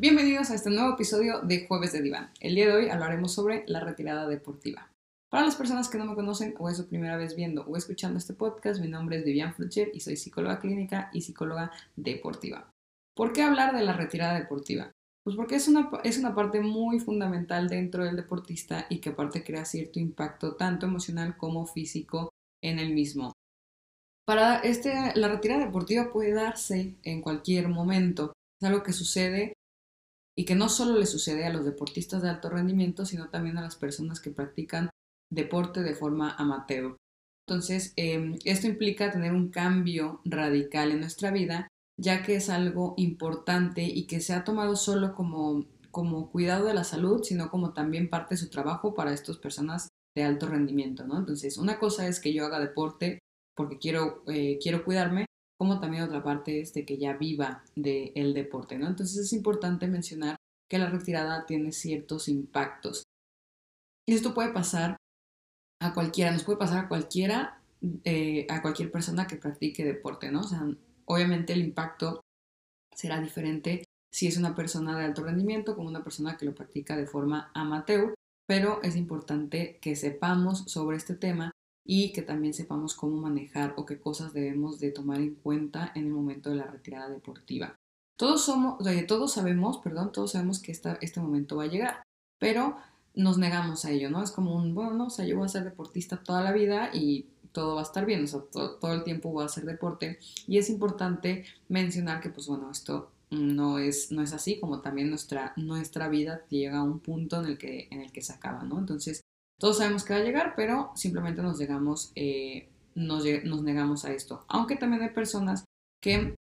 Bienvenidos a este nuevo episodio de Jueves de Diván. El día de hoy hablaremos sobre la retirada deportiva. Para las personas que no me conocen o es su primera vez viendo o escuchando este podcast, mi nombre es Vivian Fletcher y soy psicóloga clínica y psicóloga deportiva. ¿Por qué hablar de la retirada deportiva? Pues porque es una, es una parte muy fundamental dentro del deportista y que aparte crea cierto impacto tanto emocional como físico en el mismo. Para este, la retirada deportiva puede darse en cualquier momento. Es algo que sucede y que no solo le sucede a los deportistas de alto rendimiento, sino también a las personas que practican deporte de forma amateur. Entonces, em, esto implica tener un cambio radical en nuestra vida, ya que es algo importante y que se ha tomado solo como, como cuidado de la salud, sino como también parte de su trabajo para estas personas de alto rendimiento, ¿no? Entonces, una cosa es que yo haga deporte porque quiero, eh, quiero cuidarme, como también otra parte es de que ya viva del deporte, ¿no? Entonces es importante mencionar que la retirada tiene ciertos impactos. Y esto puede pasar a cualquiera, nos puede pasar a cualquiera, eh, a cualquier persona que practique deporte, ¿no? O sea, obviamente el impacto será diferente si es una persona de alto rendimiento como una persona que lo practica de forma amateur, pero es importante que sepamos sobre este tema y que también sepamos cómo manejar o qué cosas debemos de tomar en cuenta en el momento de la retirada deportiva. Todos somos, todos sabemos, perdón, todos sabemos que esta, este momento va a llegar, pero nos negamos a ello, ¿no? Es como un, bueno, no, o sea, yo voy a ser deportista toda la vida y todo va a estar bien, o sea, todo, el tiempo voy a hacer deporte y es importante mencionar que, pues bueno, esto no es, no es así, como también nuestra, nuestra vida llega a un punto en el, que, en el que se acaba, ¿no? Entonces, todos sabemos que va a llegar, pero simplemente nos, llegamos, eh, nos, nos, negamos a esto. Aunque también hay personas que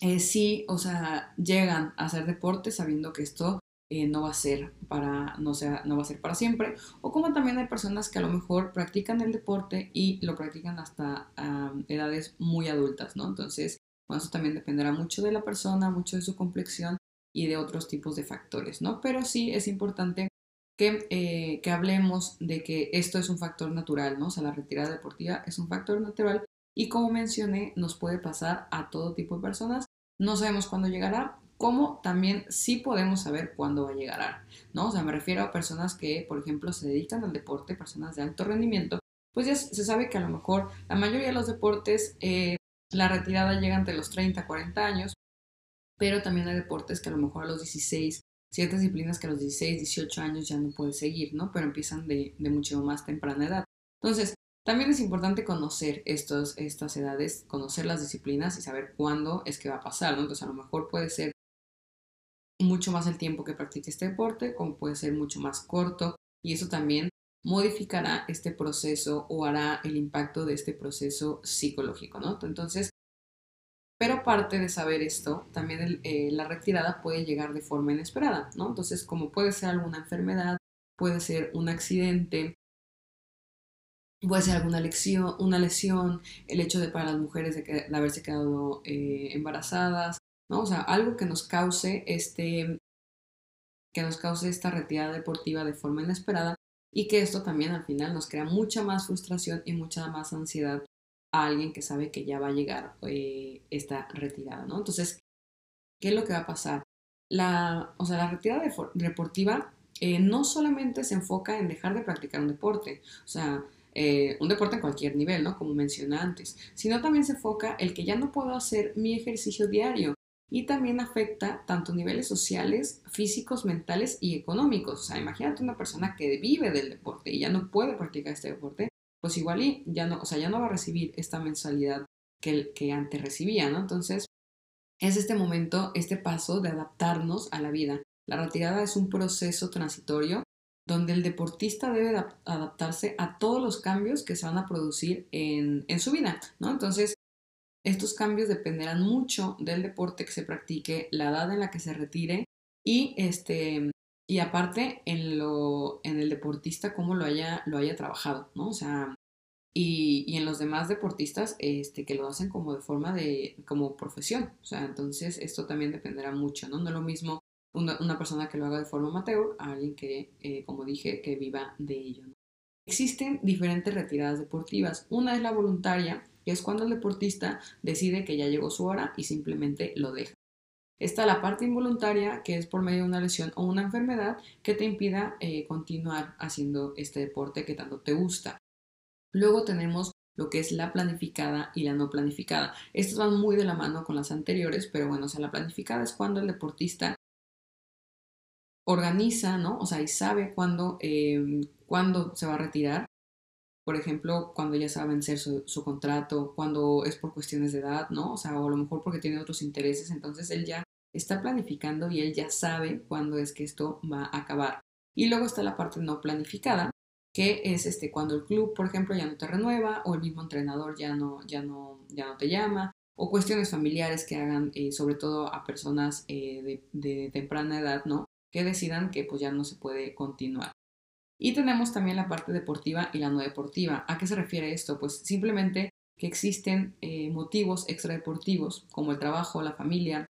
eh, sí, o sea, llegan a hacer deporte sabiendo que esto eh, no va a ser para, no, sea, no va a ser para siempre, o como también hay personas que a lo mejor practican el deporte y lo practican hasta edades muy adultas, ¿no? Entonces, bueno, eso también dependerá mucho de la persona, mucho de su complexión y de otros tipos de factores, ¿no? Pero sí es importante que, eh, que hablemos de que esto es un factor natural, ¿no? O sea, la retirada deportiva es un factor natural y como mencioné, nos puede pasar a todo tipo de personas. No sabemos cuándo llegará, como también sí podemos saber cuándo va a llegar, ¿no? O sea, me refiero a personas que, por ejemplo, se dedican al deporte, personas de alto rendimiento, pues ya se sabe que a lo mejor la mayoría de los deportes, eh, la retirada llega entre los 30, 40 años, pero también hay deportes que a lo mejor a los 16, ciertas disciplinas que a los 16, 18 años ya no puedes seguir, ¿no? Pero empiezan de, mucho más temprana edad. Entonces, también es importante conocer estos, estas edades, conocer las disciplinas y saber cuándo es que va a pasar, ¿no? Entonces, a lo mejor puede ser mucho más el tiempo que practique este deporte, como puede ser mucho más corto, y eso también modificará este proceso o hará el impacto de este proceso psicológico, ¿no? Entonces, pero aparte de saber esto, también eh, la retirada puede llegar de forma inesperada, ¿no? Entonces, como puede ser alguna enfermedad, puede ser un accidente, puede ser alguna lesión, una lesión, el hecho de para las mujeres de, haberse quedado eh, embarazadas, ¿no? O sea, algo que nos cause este que nos cause esta retirada deportiva de forma inesperada y que esto también al final nos crea mucha más frustración y mucha más ansiedad a alguien que sabe que ya va a llegar eh, esta retirada, ¿no? Entonces, ¿qué es lo que va a pasar? La, o sea, la retirada deportiva eh, no solamente se enfoca en dejar de practicar un deporte, o sea, eh, un deporte en cualquier nivel, ¿no? Como mencioné antes, sino también se enfoca el que ya no puedo hacer mi ejercicio diario, y también afecta tanto niveles sociales, físicos, mentales y económicos. O sea, imagínate una persona que vive del deporte y ya no puede practicar este deporte, pues igual y ya no, o sea, ya no va a recibir esta mensualidad que, que antes recibía, ¿no? Entonces, es este momento, este paso de adaptarnos a la vida. La retirada es un proceso transitorio donde el deportista debe adaptarse a todos los cambios que se van a producir en, en su vida, ¿no? Entonces, estos cambios dependerán mucho del deporte que se practique, la edad en la que se retire y este y aparte en lo en el deportista cómo lo haya lo haya trabajado, ¿no? O sea, y, y, en los demás deportistas este, que lo hacen como de forma de como profesión. O sea, entonces esto también dependerá mucho, ¿no? No es lo mismo una, persona que lo haga de forma amateur a alguien que, eh, como dije, que viva de ello. Existen diferentes retiradas deportivas. Una es la voluntaria, que es cuando el deportista decide que ya llegó su hora y simplemente lo deja. Está la parte involuntaria, que es por medio de una lesión o una enfermedad que te impida eh, continuar haciendo este deporte que tanto te gusta. Luego tenemos lo que es la planificada y la no planificada. Estas van muy de la mano con las anteriores, pero bueno, o sea, la planificada es cuando el deportista organiza, ¿no? O sea, y sabe cuándo, eh, cuándo se va a retirar. Por ejemplo, cuando ya sabe vencer su, contrato, cuando es por cuestiones de edad, ¿no? O sea, o a lo mejor porque tiene otros intereses, entonces él ya está planificando y él ya sabe cuándo es que esto va a acabar. Y luego está la parte no planificada, que es este cuando el club, por ejemplo, ya no te renueva o el mismo entrenador ya no, ya no, ya no te llama o cuestiones familiares que hagan, eh, sobre todo a personas eh, de, temprana edad, ¿no? Que decidan que pues ya no se puede continuar. Y tenemos también la parte deportiva y la no deportiva. ¿A qué se refiere esto? Pues simplemente que existen eh, motivos extradeportivos como el trabajo, la familia,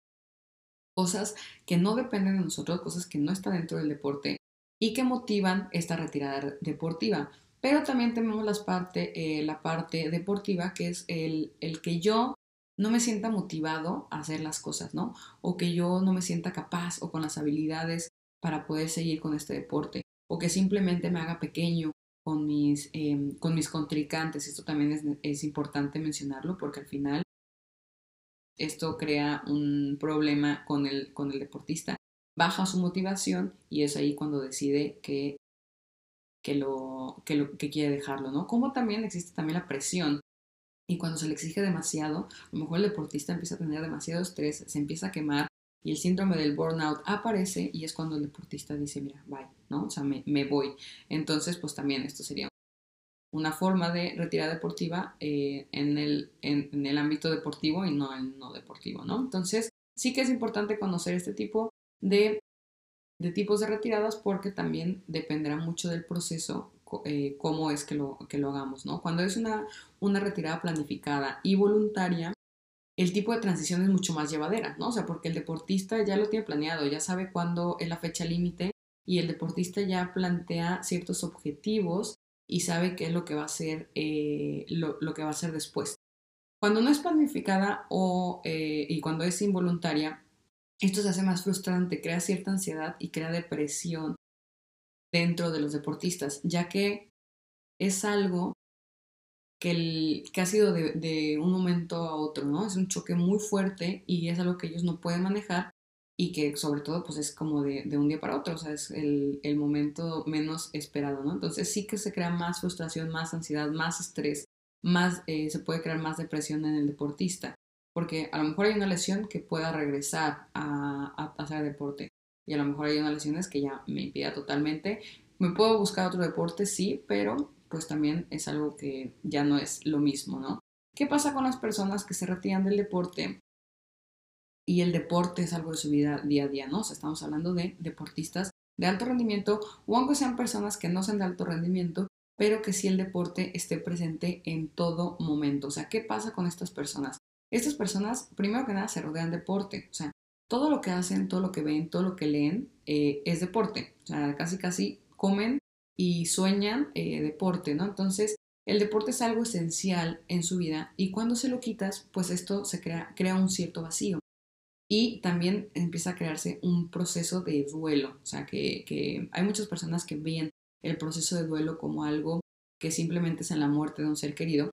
cosas que no dependen de nosotros, cosas que no están dentro del deporte y que motivan esta retirada deportiva. Pero también tenemos las parte, eh, la parte deportiva, que es el, el que yo no me sienta motivado a hacer las cosas, ¿no? O que yo no me sienta capaz o con las habilidades para poder seguir con este deporte, o que simplemente me haga pequeño con mis, em, con mis contrincantes. Esto también es, es, importante mencionarlo porque al final esto crea un problema con el, con el deportista baja su motivación y es ahí cuando decide que, que, lo, que, lo, que quiere dejarlo, ¿no? Como también existe también la presión y cuando se le exige demasiado, a lo mejor el deportista empieza a tener demasiado estrés, se empieza a quemar y el síndrome del burnout aparece y es cuando el deportista dice, mira, bye, ¿no? O sea, me, voy. Entonces, pues también esto sería una forma de retirada deportiva eh, en, el, en, en, el ámbito deportivo y no en no deportivo, ¿no? Entonces, sí que es importante conocer este tipo de, tipos de retiradas porque también dependerá mucho del proceso eh, cómo es que lo, que lo hagamos, ¿no? Cuando es una, una retirada planificada y voluntaria, el tipo de transición es mucho más llevadera, ¿no? O sea, porque el deportista ya lo tiene planeado, ya sabe cuándo es la fecha límite y el deportista ya plantea ciertos objetivos y sabe qué es lo que va a hacer, eh, lo, que va a hacer después. Cuando no es planificada o, eh, y cuando es involuntaria, esto se hace más frustrante, crea cierta ansiedad y crea depresión dentro de los deportistas, ya que es algo que, ha sido de, un momento a otro, ¿no? Es un choque muy fuerte y es algo que ellos no pueden manejar y que sobre todo pues es como de, un día para otro, o sea, es el, momento menos esperado, ¿no? Entonces sí que se crea más frustración, más ansiedad, más estrés, más, eh, se puede crear más depresión en el deportista porque a lo mejor hay una lesión que pueda regresar a, hacer deporte y a lo mejor hay una lesión que ya me impida totalmente. Me puedo buscar otro deporte, sí, pero pues también es algo que ya no es lo mismo, ¿no? ¿Qué pasa con las personas que se retiran del deporte y el deporte es algo de su vida día a día, ¿no? O sea, estamos hablando de deportistas de alto rendimiento o aunque sean personas que no sean de alto rendimiento, pero que sí el deporte esté presente en todo momento. O sea, ¿qué pasa con estas personas? Estas personas, primero que nada, se rodean de deporte. O sea, todo lo que hacen, todo lo que ven, todo lo que leen eh, es deporte. O sea, casi casi comen y sueñan eh, deporte, ¿no? Entonces, el deporte es algo esencial en su vida y cuando se lo quitas, pues esto se crea, crea un cierto vacío. Y también empieza a crearse un proceso de duelo. O sea, que, hay muchas personas que ven el proceso de duelo como algo que simplemente es en la muerte de un ser querido,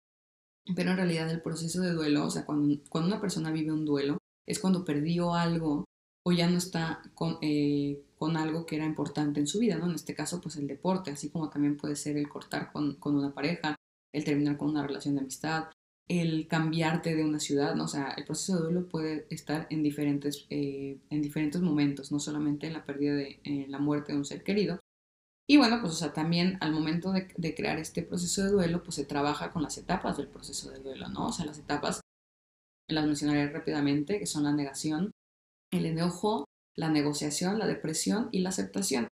pero en realidad el proceso de duelo, o sea, cuando, cuando una persona vive un duelo, es cuando perdió algo o ya no está con, eh, con, algo que era importante en su vida, ¿no? En este caso, pues el deporte, así como también puede ser el cortar con, con una pareja, el terminar con una relación de amistad, el cambiarte de una ciudad, ¿no? O sea, el proceso de duelo puede estar en diferentes, eh, en diferentes momentos, no solamente en la pérdida de en la muerte de un ser querido, y bueno, pues o sea, también al momento de, crear este proceso de duelo, pues se trabaja con las etapas del proceso de duelo, ¿no? O sea, las etapas, las mencionaré rápidamente, que son la negación, el enojo, la negociación, la depresión y la aceptación.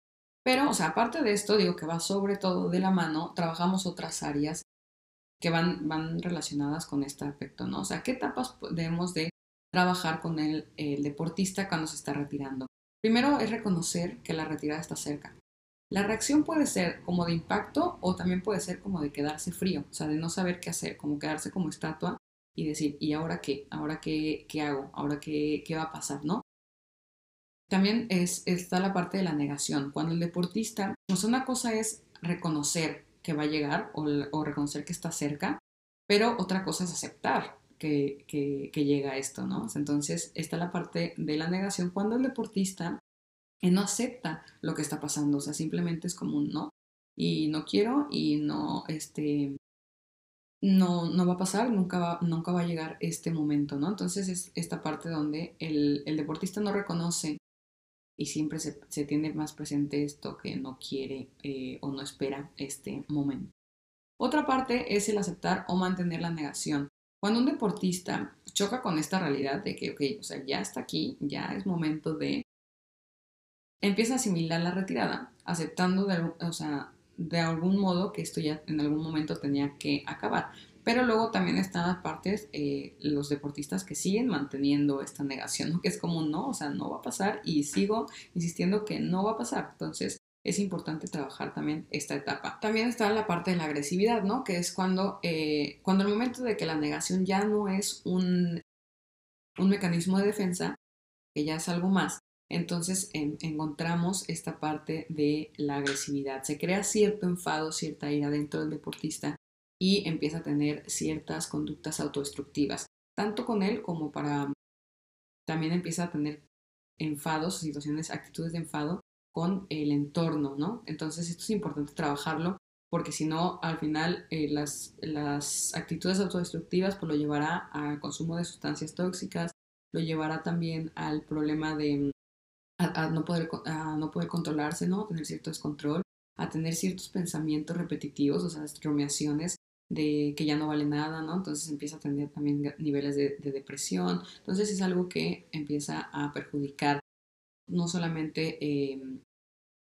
Pero, o sea, aparte de esto, digo que va sobre todo de la mano, trabajamos otras áreas que van, van relacionadas con este aspecto, ¿no? O sea, ¿qué etapas debemos de trabajar con el, el deportista cuando se está retirando? Primero es reconocer que la retirada está cerca. La reacción puede ser como de impacto o también puede ser como de quedarse frío, o sea, de no saber qué hacer, como quedarse como estatua y decir, ¿y ahora qué? ¿Ahora qué, qué hago? ¿Ahora qué, qué va a pasar? ¿No? también es, está la parte de la negación. Cuando el deportista, pues una cosa es reconocer que va a llegar o, reconocer que está cerca, pero otra cosa es aceptar que, que, llega esto, ¿no? Entonces está la parte de la negación cuando el deportista no acepta lo que está pasando, o sea, simplemente es como un no, y no quiero y no, este, no, no va a pasar, nunca va, nunca va a llegar este momento, ¿no? Entonces es esta parte donde el, el deportista no reconoce y siempre se, se, tiene más presente esto que no quiere eh, o no espera este momento. Otra parte es el aceptar o mantener la negación. Cuando un deportista choca con esta realidad de que, o sea, ya está aquí, ya es momento de... Empieza a asimilar la retirada, aceptando de, o sea, de algún modo que esto ya en algún momento tenía que acabar. Pero luego también están las partes, eh, los deportistas que siguen manteniendo esta negación, ¿no? que es como no, o sea, no va a pasar y sigo insistiendo que no va a pasar. Entonces es importante trabajar también esta etapa. También está la parte de la agresividad, ¿no? Que es cuando, eh, cuando el momento de que la negación ya no es un, un mecanismo de defensa, que ya es algo más, entonces encontramos esta parte de la agresividad. Se crea cierto enfado, cierta ira dentro del deportista y empieza a tener ciertas conductas autodestructivas, tanto con él como para... También empieza a tener enfados, situaciones, actitudes de enfado con el entorno, ¿no? Entonces esto es importante trabajarlo porque si no, al final eh, las, las actitudes autodestructivas pues lo llevará al consumo de sustancias tóxicas, lo llevará también al problema de a, no, poder, a no poder controlarse, ¿no? A tener cierto descontrol, a tener ciertos pensamientos repetitivos, o sea, rumiaciones de que ya no vale nada, ¿no? Entonces empieza a tener también niveles de, depresión. Entonces es algo que empieza a perjudicar no solamente em,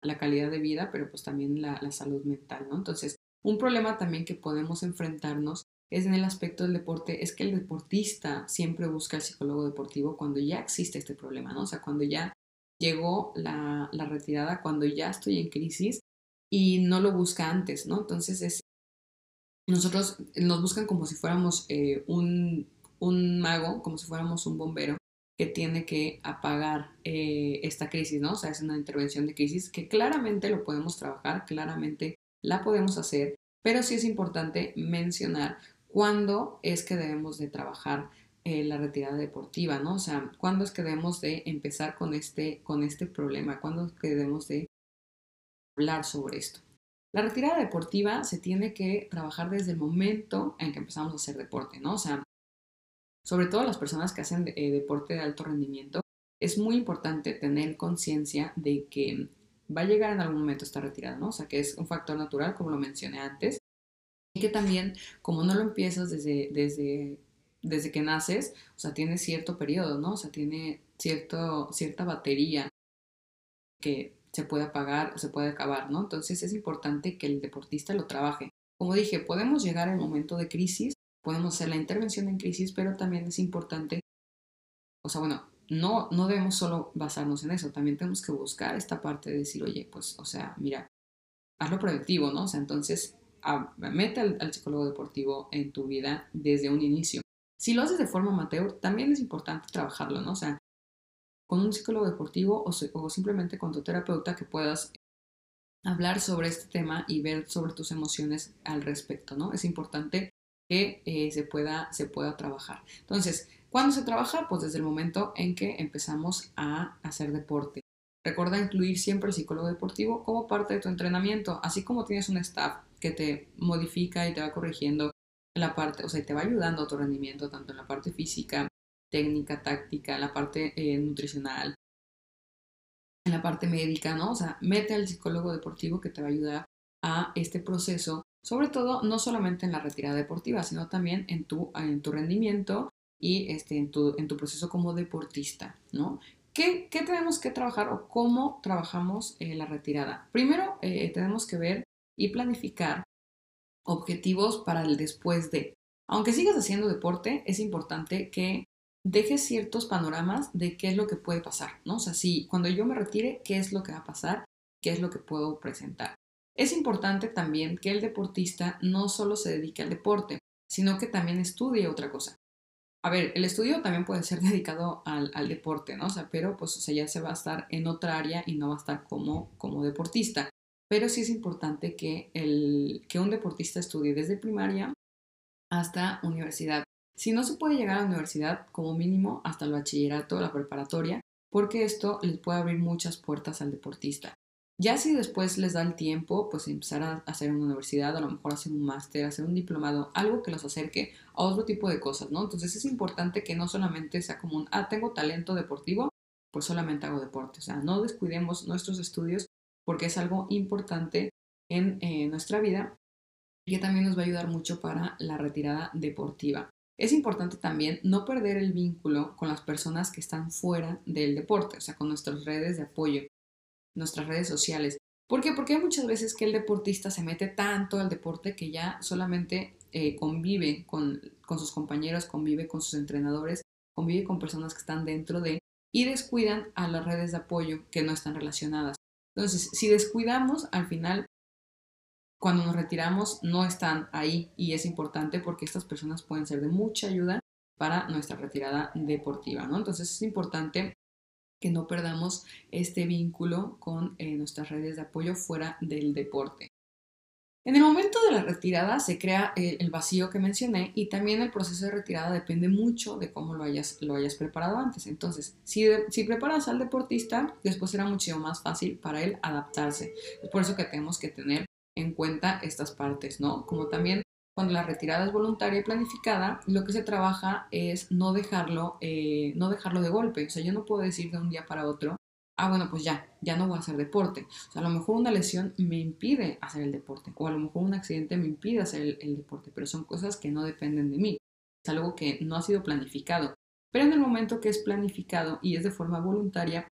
la calidad de vida, pero pues también la, salud mental, ¿no? Entonces, un problema también que podemos enfrentarnos es en el aspecto del deporte, es que el deportista siempre busca al psicólogo deportivo cuando ya existe este problema, ¿no? O sea, cuando ya llegó la, la retirada, cuando ya estoy en crisis y no lo busca antes, ¿no? Entonces es nosotros nos buscan como si fuéramos eh, un, un, mago, como si fuéramos un bombero que tiene que apagar eh, esta crisis, ¿no? O sea, es una intervención de crisis que claramente lo podemos trabajar, claramente la podemos hacer, pero sí es importante mencionar cuándo es que debemos de trabajar eh, la retirada deportiva, ¿no? O sea, cuándo es que debemos de empezar con este, con este problema, cuándo es que debemos de hablar sobre esto. La retirada deportiva se tiene que trabajar desde el momento en que empezamos a hacer deporte, ¿no? O sea, sobre todo las personas que hacen eh, deporte de alto rendimiento, es muy importante tener conciencia de que va a llegar en algún momento esta retirada, ¿no? O sea, que es un factor natural, como lo mencioné antes, y que también, como no lo empiezas desde, desde, desde que naces, o sea, tiene cierto periodo, ¿no? O sea, tiene cierto, cierta batería que se puede apagar o se puede acabar, ¿no? Entonces es importante que el deportista lo trabaje. Como dije, podemos llegar al momento de crisis, podemos hacer la intervención en crisis, pero también es importante, o sea, bueno, no, no debemos solo basarnos en eso, también tenemos que buscar esta parte de decir, oye, pues, o sea, mira, hazlo preventivo, ¿no? O sea, entonces, mete al, al psicólogo deportivo en tu vida desde un inicio. Si lo haces de forma amateur, también es importante trabajarlo, ¿no? O sea, con un psicólogo deportivo o, simplemente con tu terapeuta que puedas hablar sobre este tema y ver sobre tus emociones al respecto, ¿no? Es importante que eh, se, pueda, se pueda trabajar. Entonces, ¿cuándo se trabaja? Pues desde el momento en que empezamos a hacer deporte. Recuerda incluir siempre el psicólogo deportivo como parte de tu entrenamiento, así como tienes un staff que te modifica y te va corrigiendo en la parte, o sea, te va ayudando a tu rendimiento, tanto en la parte física, técnica, táctica, la parte eh, nutricional, la parte médica, ¿no? O sea, mete al psicólogo deportivo que te va a ayudar a este proceso, sobre todo no solamente en la retirada deportiva, sino también en tu, en tu rendimiento y este, en, tu, en tu proceso como deportista, ¿no? ¿Qué, ¿Qué, tenemos que trabajar o cómo trabajamos eh, la retirada? Primero, eh, tenemos que ver y planificar objetivos para el después de. Aunque sigas haciendo deporte, es importante que deje ciertos panoramas de qué es lo que puede pasar, ¿no? O sea, si cuando yo me retire, ¿qué es lo que va a pasar? ¿Qué es lo que puedo presentar? Es importante también que el deportista no solo se dedique al deporte, sino que también estudie otra cosa. a ver, el estudio también puede ser dedicado al, deporte, ¿no? O sea, pero pues o sea, ya se va a estar en otra área y no va a estar como, como deportista. Pero sí es importante que, el, que un deportista estudie desde primaria hasta universidad. Si no se puede llegar a la universidad, como mínimo hasta el bachillerato, la preparatoria, porque esto les puede abrir muchas puertas al deportista. Ya si después les da el tiempo, pues empezar a hacer una universidad, a lo mejor hacer un máster, hacer un diplomado, algo que los acerque a otro tipo de cosas, ¿no? Entonces es importante que no solamente sea como un, ah, tengo talento deportivo, pues solamente hago deporte. O sea, no descuidemos nuestros estudios porque es algo importante en eh, nuestra vida y que también nos va a ayudar mucho para la retirada deportiva. Es importante también no perder el vínculo con las personas que están fuera del deporte, o sea, con nuestras redes de apoyo nuestras redes sociales. ¿Por qué? Porque hay muchas veces que el deportista se mete tanto al deporte que ya solamente eh, convive con, con sus compañeros, convive con sus entrenadores, convive con personas que están dentro de y descuidan a las redes de apoyo que no están relacionadas. Entonces, si descuidamos, al final, cuando nos retiramos, no están ahí y es importante porque estas personas pueden ser de mucha ayuda para nuestra retirada deportiva, ¿no? Entonces es importante que no perdamos este vínculo con eh, nuestras redes de apoyo fuera del deporte. En el momento de la retirada se crea el, vacío que mencioné y también el proceso de retirada depende mucho de cómo lo hayas, lo hayas preparado antes. Entonces, si, si preparas al deportista, después será mucho más fácil para él adaptarse. Es por eso que tenemos que tener en cuenta estas partes, ¿no? Como también cuando la retirada es voluntaria y planificada, lo que se trabaja es no dejarlo, eh, no dejarlo de golpe. O sea, yo no puedo decir de un día para otro, ah, bueno, pues ya, ya no voy a hacer deporte. O sea, a lo mejor una lesión me impide hacer el deporte, o a lo mejor un accidente me impide hacer el, el deporte, pero son cosas que no dependen de mí. Es algo que no ha sido planificado. Pero en el momento que es planificado y es de forma voluntaria,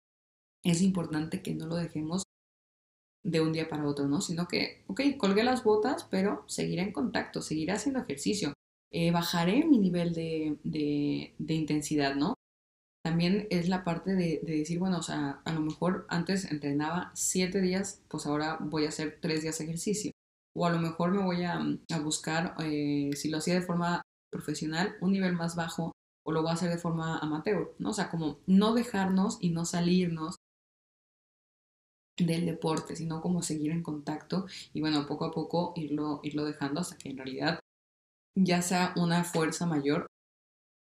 es importante que no lo dejemos de un día para otro, ¿no? Sino que, ok, colgué las botas, pero seguiré en contacto, seguiré haciendo ejercicio, eh, bajaré mi nivel de, de, intensidad, ¿no? También es la parte de, decir, bueno, o sea, a lo mejor antes entrenaba siete días, pues ahora voy a hacer tres días de ejercicio. O a lo mejor me voy a, buscar, eh, si lo hacía de forma profesional, un nivel más bajo o lo voy a hacer de forma amateur, ¿no? O sea, como no dejarnos y no salirnos del deporte, sino como seguir en contacto y bueno, poco a poco irlo, irlo dejando hasta que en realidad ya sea una fuerza mayor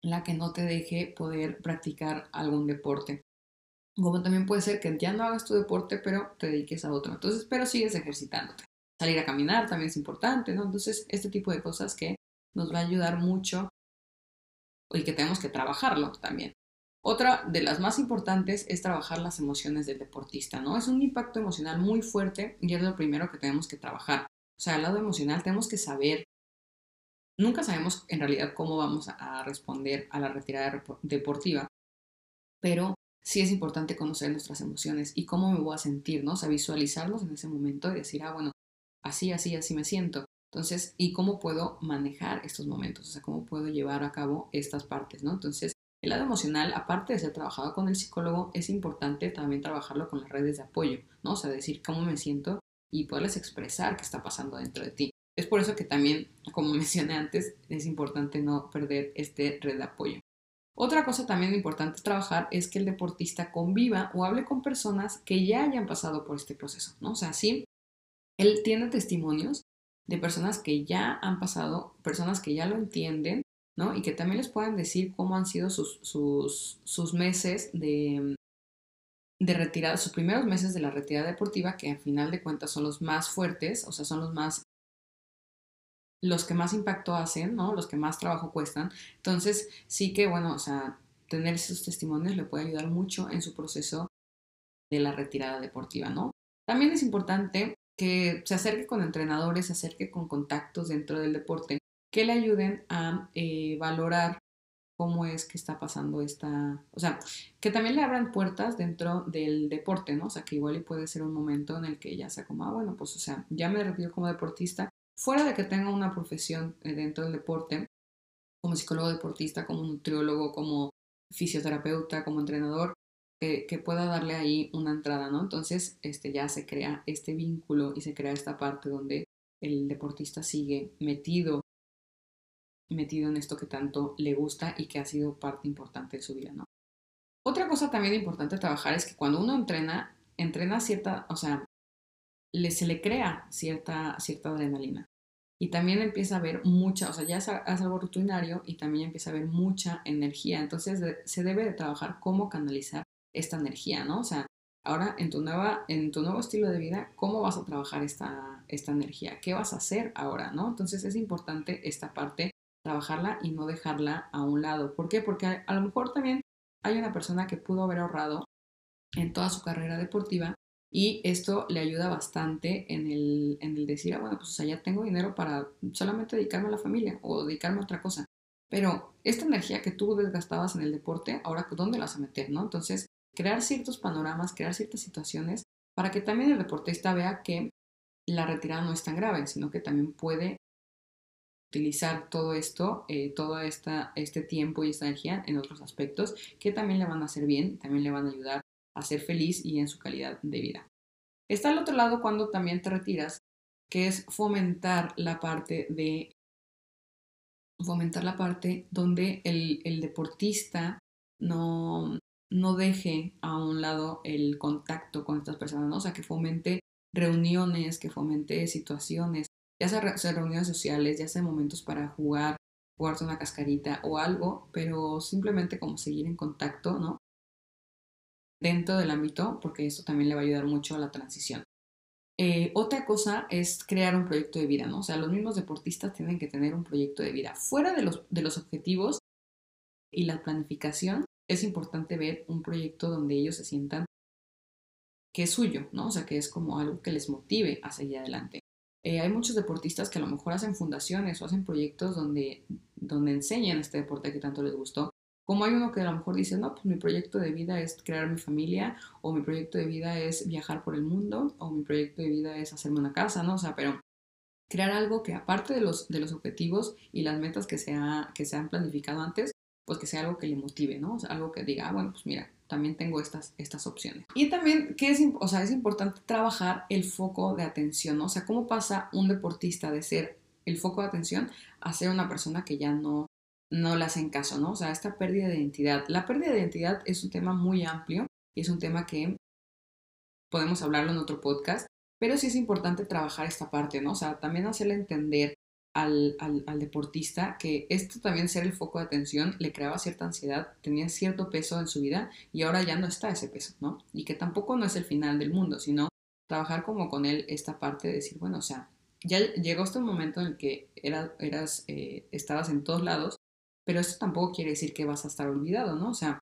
la que no te deje poder practicar algún deporte. Como también puede ser que ya no hagas tu deporte, pero te dediques a otro. Entonces, pero sigues ejercitándote. Salir a caminar también es importante, ¿no? Entonces, este tipo de cosas que nos va a ayudar mucho y que tenemos que trabajarlo también. Otra de las más importantes es trabajar las emociones del deportista, ¿no? Es un impacto emocional muy fuerte y es lo primero que tenemos que trabajar. O sea, al lado emocional tenemos que saber, nunca sabemos en realidad cómo vamos a responder a la retirada deportiva, pero sí es importante conocer nuestras emociones y cómo me voy a sentir, ¿no? O sea, visualizarnos en ese momento y decir, ah, bueno, así, así, así me siento. Entonces, ¿y cómo puedo manejar estos momentos? O sea, ¿cómo puedo llevar a cabo estas partes, ¿no? Entonces, el lado emocional, aparte de ser trabajado con el psicólogo, es importante también trabajarlo con las redes de apoyo, ¿no? O sea, decir cómo me siento y poderles expresar qué está pasando dentro de ti. Es por eso que también, como mencioné antes, es importante no perder este red de apoyo. Otra cosa también importante trabajar es que el deportista conviva o hable con personas que ya hayan pasado por este proceso, ¿no? O sea, sí, él tiene testimonios de personas que ya han pasado, personas que ya lo entienden y que también les puedan decir cómo han sido sus, sus, meses de, de retirada, sus primeros meses de la retirada deportiva, que al final de cuentas son los más fuertes, o sea, son los más los que más impacto hacen, ¿no? Los que más trabajo cuestan. Entonces, sí que, bueno, o sea, tener esos testimonios le puede ayudar mucho en su proceso de la retirada deportiva, ¿no? También es importante que se acerque con entrenadores, se acerque con contactos dentro del deporte que le ayuden a eh, valorar cómo es que está pasando esta, o sea, que también le abran puertas dentro del deporte, ¿no? O sea, que igual puede ser un momento en el que ya sea como, ah, bueno, pues, o sea, ya me retiro como deportista, fuera de que tenga una profesión eh, dentro del deporte, como psicólogo deportista, como nutriólogo, como fisioterapeuta, como entrenador, que pueda darle ahí una entrada, ¿no? Entonces, este, ya se crea este vínculo y se crea esta parte donde el deportista sigue metido metido en esto que tanto le gusta y que ha sido parte importante de su vida, ¿no? Otra cosa también importante trabajar es que cuando uno entrena, entrena cierta, o sea, le, se le crea cierta, cierta adrenalina. Y también empieza a ver mucha, o sea, ya es, algo rutinario y también empieza a ver mucha energía. Entonces se debe de trabajar cómo canalizar esta energía, ¿no? O sea, ahora en tu, nueva, en tu nuevo estilo de vida, ¿cómo vas a trabajar esta, esta energía? ¿Qué vas a hacer ahora, ¿no? Entonces es importante esta parte, trabajarla y no dejarla a un lado. ¿Por qué? Porque a, lo mejor también hay una persona que pudo haber ahorrado en toda su carrera deportiva y esto le ayuda bastante en el, en el decir, ah, bueno, pues o sea, ya tengo dinero para solamente dedicarme a la familia o dedicarme a otra cosa. Pero esta energía que tú desgastabas en el deporte, ahora ¿dónde la vas a meter, no? Entonces, crear ciertos panoramas, crear ciertas situaciones para que también el deportista vea que la retirada no es tan grave, sino que también puede utilizar todo esto, eh, todo esta, este tiempo y esta energía en otros aspectos que también le van a hacer bien, también le van a ayudar a ser feliz y en su calidad de vida. Está al otro lado cuando también te retiras, que es fomentar la parte de fomentar la parte donde el, deportista no, no deje a un lado el contacto con estas personas, ¿no? o sea, que fomente reuniones, que fomente situaciones, ya sea, reuniones sociales, ya sea momentos para jugar, jugarte una cascarita o algo, pero simplemente como seguir en contacto, ¿no? dentro del ámbito, porque eso también le va a ayudar mucho a la transición. Eh, otra cosa es crear un proyecto de vida, ¿no? O sea, los mismos deportistas tienen que tener un proyecto de vida. Fuera de los, de los objetivos y la planificación, es importante ver un proyecto donde ellos se sientan que es suyo, ¿no? O sea, que es como algo que les motive a seguir adelante. Eh, hay muchos deportistas que a lo mejor hacen fundaciones o hacen proyectos donde, donde enseñan este deporte que tanto les gustó como hay uno que a lo mejor dice, no, pues mi proyecto de vida es crear mi familia, o mi proyecto de vida es viajar por el mundo, o mi proyecto de vida es hacerme una casa, ¿no? O sea, pero crear algo que aparte de los, de los objetivos y las metas que se, que se han planificado antes, pues que sea algo que le motive, ¿no? O sea, algo que diga, ah, bueno, pues mira, también tengo estas, estas opciones. Y también, ¿qué es, o sea, es importante trabajar el foco de atención. O sea, ¿cómo pasa un deportista de ser el foco de atención a ser una persona que ya no no le hacen caso, ¿no? O sea, esta pérdida de identidad. La pérdida de identidad es un tema muy amplio y es un tema que podemos hablarlo en otro podcast, pero sí es importante trabajar esta parte, ¿no? O sea, también hacerle entender al, al, deportista que esto también ser el foco de atención le creaba cierta ansiedad, tenía cierto peso en su vida y ahora ya no está ese peso, ¿no? Y que tampoco no es el final del mundo, sino trabajar como con él esta parte de decir, bueno, o sea, ya llegó este momento en el que era, eras, eh, estabas en todos lados pero esto tampoco quiere decir que vas a estar olvidado, ¿no? O sea,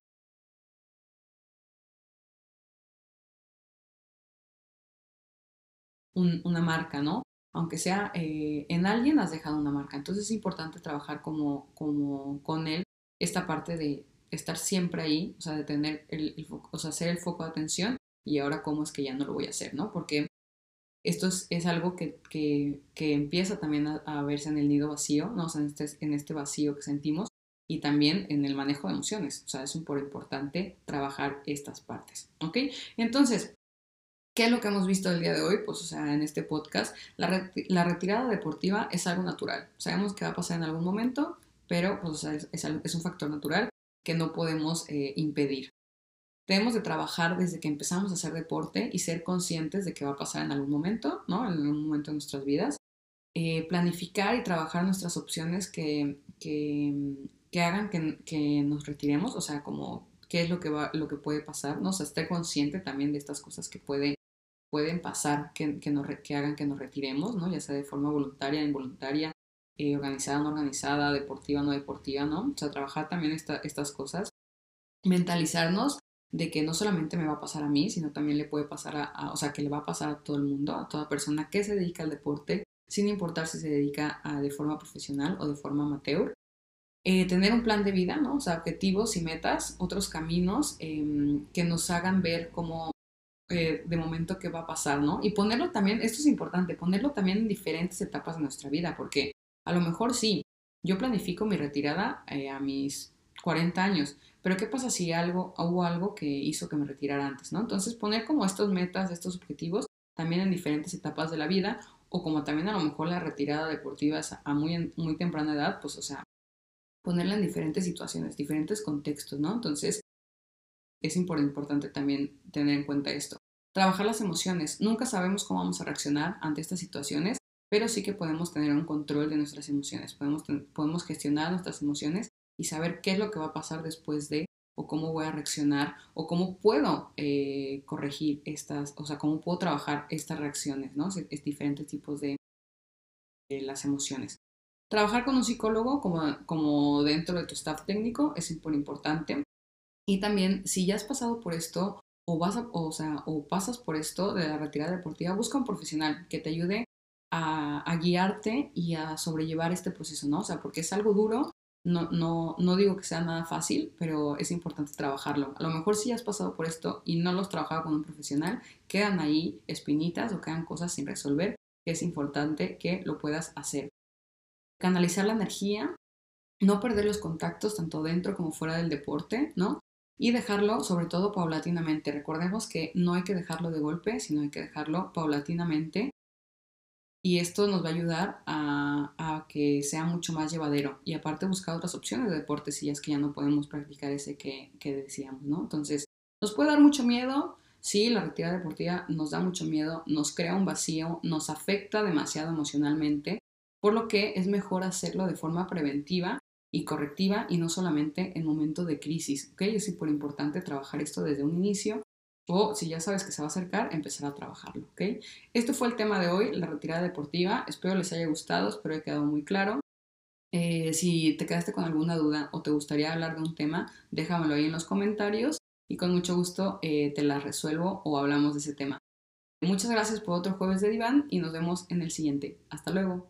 una marca, ¿no? Aunque sea eh, en alguien has dejado una marca. Entonces es importante trabajar como, como con él esta parte de estar siempre ahí, o sea, de tener el, foco, o sea, ser el foco de atención y ahora cómo es que ya no lo voy a hacer, ¿no? Porque esto es, algo que, empieza también a, verse en el nido vacío, ¿no? O sea, en este, en este vacío que sentimos y también en el manejo de emociones. O sea, es súper importante trabajar estas partes. ¿Ok? Entonces, ¿qué es lo que hemos visto el día de hoy? Pues, o sea, en este podcast, la, la retirada deportiva es algo natural. Sabemos que va a pasar en algún momento, pero pues, o sea, es, es, un factor natural que no podemos eh, impedir. Debemos de trabajar desde que empezamos a hacer deporte y ser conscientes de que va a pasar en algún momento, ¿no? En algún momento de nuestras vidas. Eh, planificar y trabajar nuestras opciones que, que, que hagan que, nos retiremos, o sea, como qué es lo que, va, lo que puede pasar, ¿no? O sea, estar consciente también de estas cosas que puede, pueden pasar, que, que, hagan que nos retiremos, ¿no? Ya sea de forma voluntaria, involuntaria, eh, organizada, no organizada, deportiva, no deportiva, ¿no? O sea, trabajar también estas cosas, mentalizarnos de que no solamente me va a pasar a mí, sino también le puede pasar a, o sea, que le va a pasar a todo el mundo, a toda persona que se dedica al deporte, sin importar si se dedica a, de forma profesional o de forma amateur. Eh, tener un plan de vida, ¿no? O sea, objetivos y metas, otros caminos em, que nos hagan ver cómo eh, de momento qué va a pasar, ¿no? Y ponerlo también, esto es importante, ponerlo también en diferentes etapas de nuestra vida, porque a lo mejor sí, yo planifico mi retirada eh, a mis 40 años, pero ¿qué pasa si algo, hubo algo que hizo que me retirara antes, ¿no? Entonces poner como estos metas, estos objetivos también en diferentes etapas de la vida, o como también a lo mejor la retirada deportiva a muy, muy temprana edad, pues o sea, ponerla en diferentes situaciones, diferentes contextos, ¿no? Entonces, es importante también tener en cuenta esto. Trabajar las emociones. Nunca sabemos cómo vamos a reaccionar ante estas situaciones, pero sí que podemos tener un control de nuestras emociones. Podemos, podemos gestionar nuestras emociones y saber qué es lo que va a pasar después de, o cómo voy a reaccionar, o cómo puedo eh, corregir estas, o sea, cómo puedo trabajar estas reacciones, ¿no? Es, diferentes tipos de, de, las emociones. Trabajar con un psicólogo como, como dentro de tu staff técnico es muy importante. Y también, si ya has pasado por esto, o, vas o, sea, o pasas por esto de la retirada deportiva, busca un profesional que te ayude a, a, guiarte y a sobrellevar este proceso, ¿no? O sea, porque es algo duro, no, no, no digo que sea nada fácil, pero es importante trabajarlo. A lo mejor si has pasado por esto y no lo has trabajado con un profesional, quedan ahí espinitas o quedan cosas sin resolver, que es importante que lo puedas hacer. Canalizar la energía, no perder los contactos tanto dentro como fuera del deporte, ¿no? Y dejarlo sobre todo paulatinamente. Recordemos que no hay que dejarlo de golpe, sino hay que dejarlo paulatinamente y esto nos va a ayudar a, a, que sea mucho más llevadero y aparte buscar otras opciones de deporte si ya es que ya no podemos practicar ese que, que decíamos, ¿no? Entonces, nos puede dar mucho miedo, sí, la retirada deportiva nos da mucho miedo, nos crea un vacío, nos afecta demasiado emocionalmente, por lo que es mejor hacerlo de forma preventiva y correctiva y no solamente en momentos de crisis. ¿ok? Es súper importante trabajar esto desde un inicio o si ya sabes que se va a acercar, empezar a trabajarlo. ¿ok? Esto fue el tema de hoy, la retirada deportiva. Espero les haya gustado, espero haya quedado muy claro. Eh, si te quedaste con alguna duda o te gustaría hablar de un tema, déjamelo ahí en los comentarios y con mucho gusto eh, te la resuelvo o hablamos de ese tema. Muchas gracias por otro jueves de diván y nos vemos en el siguiente. Hasta luego.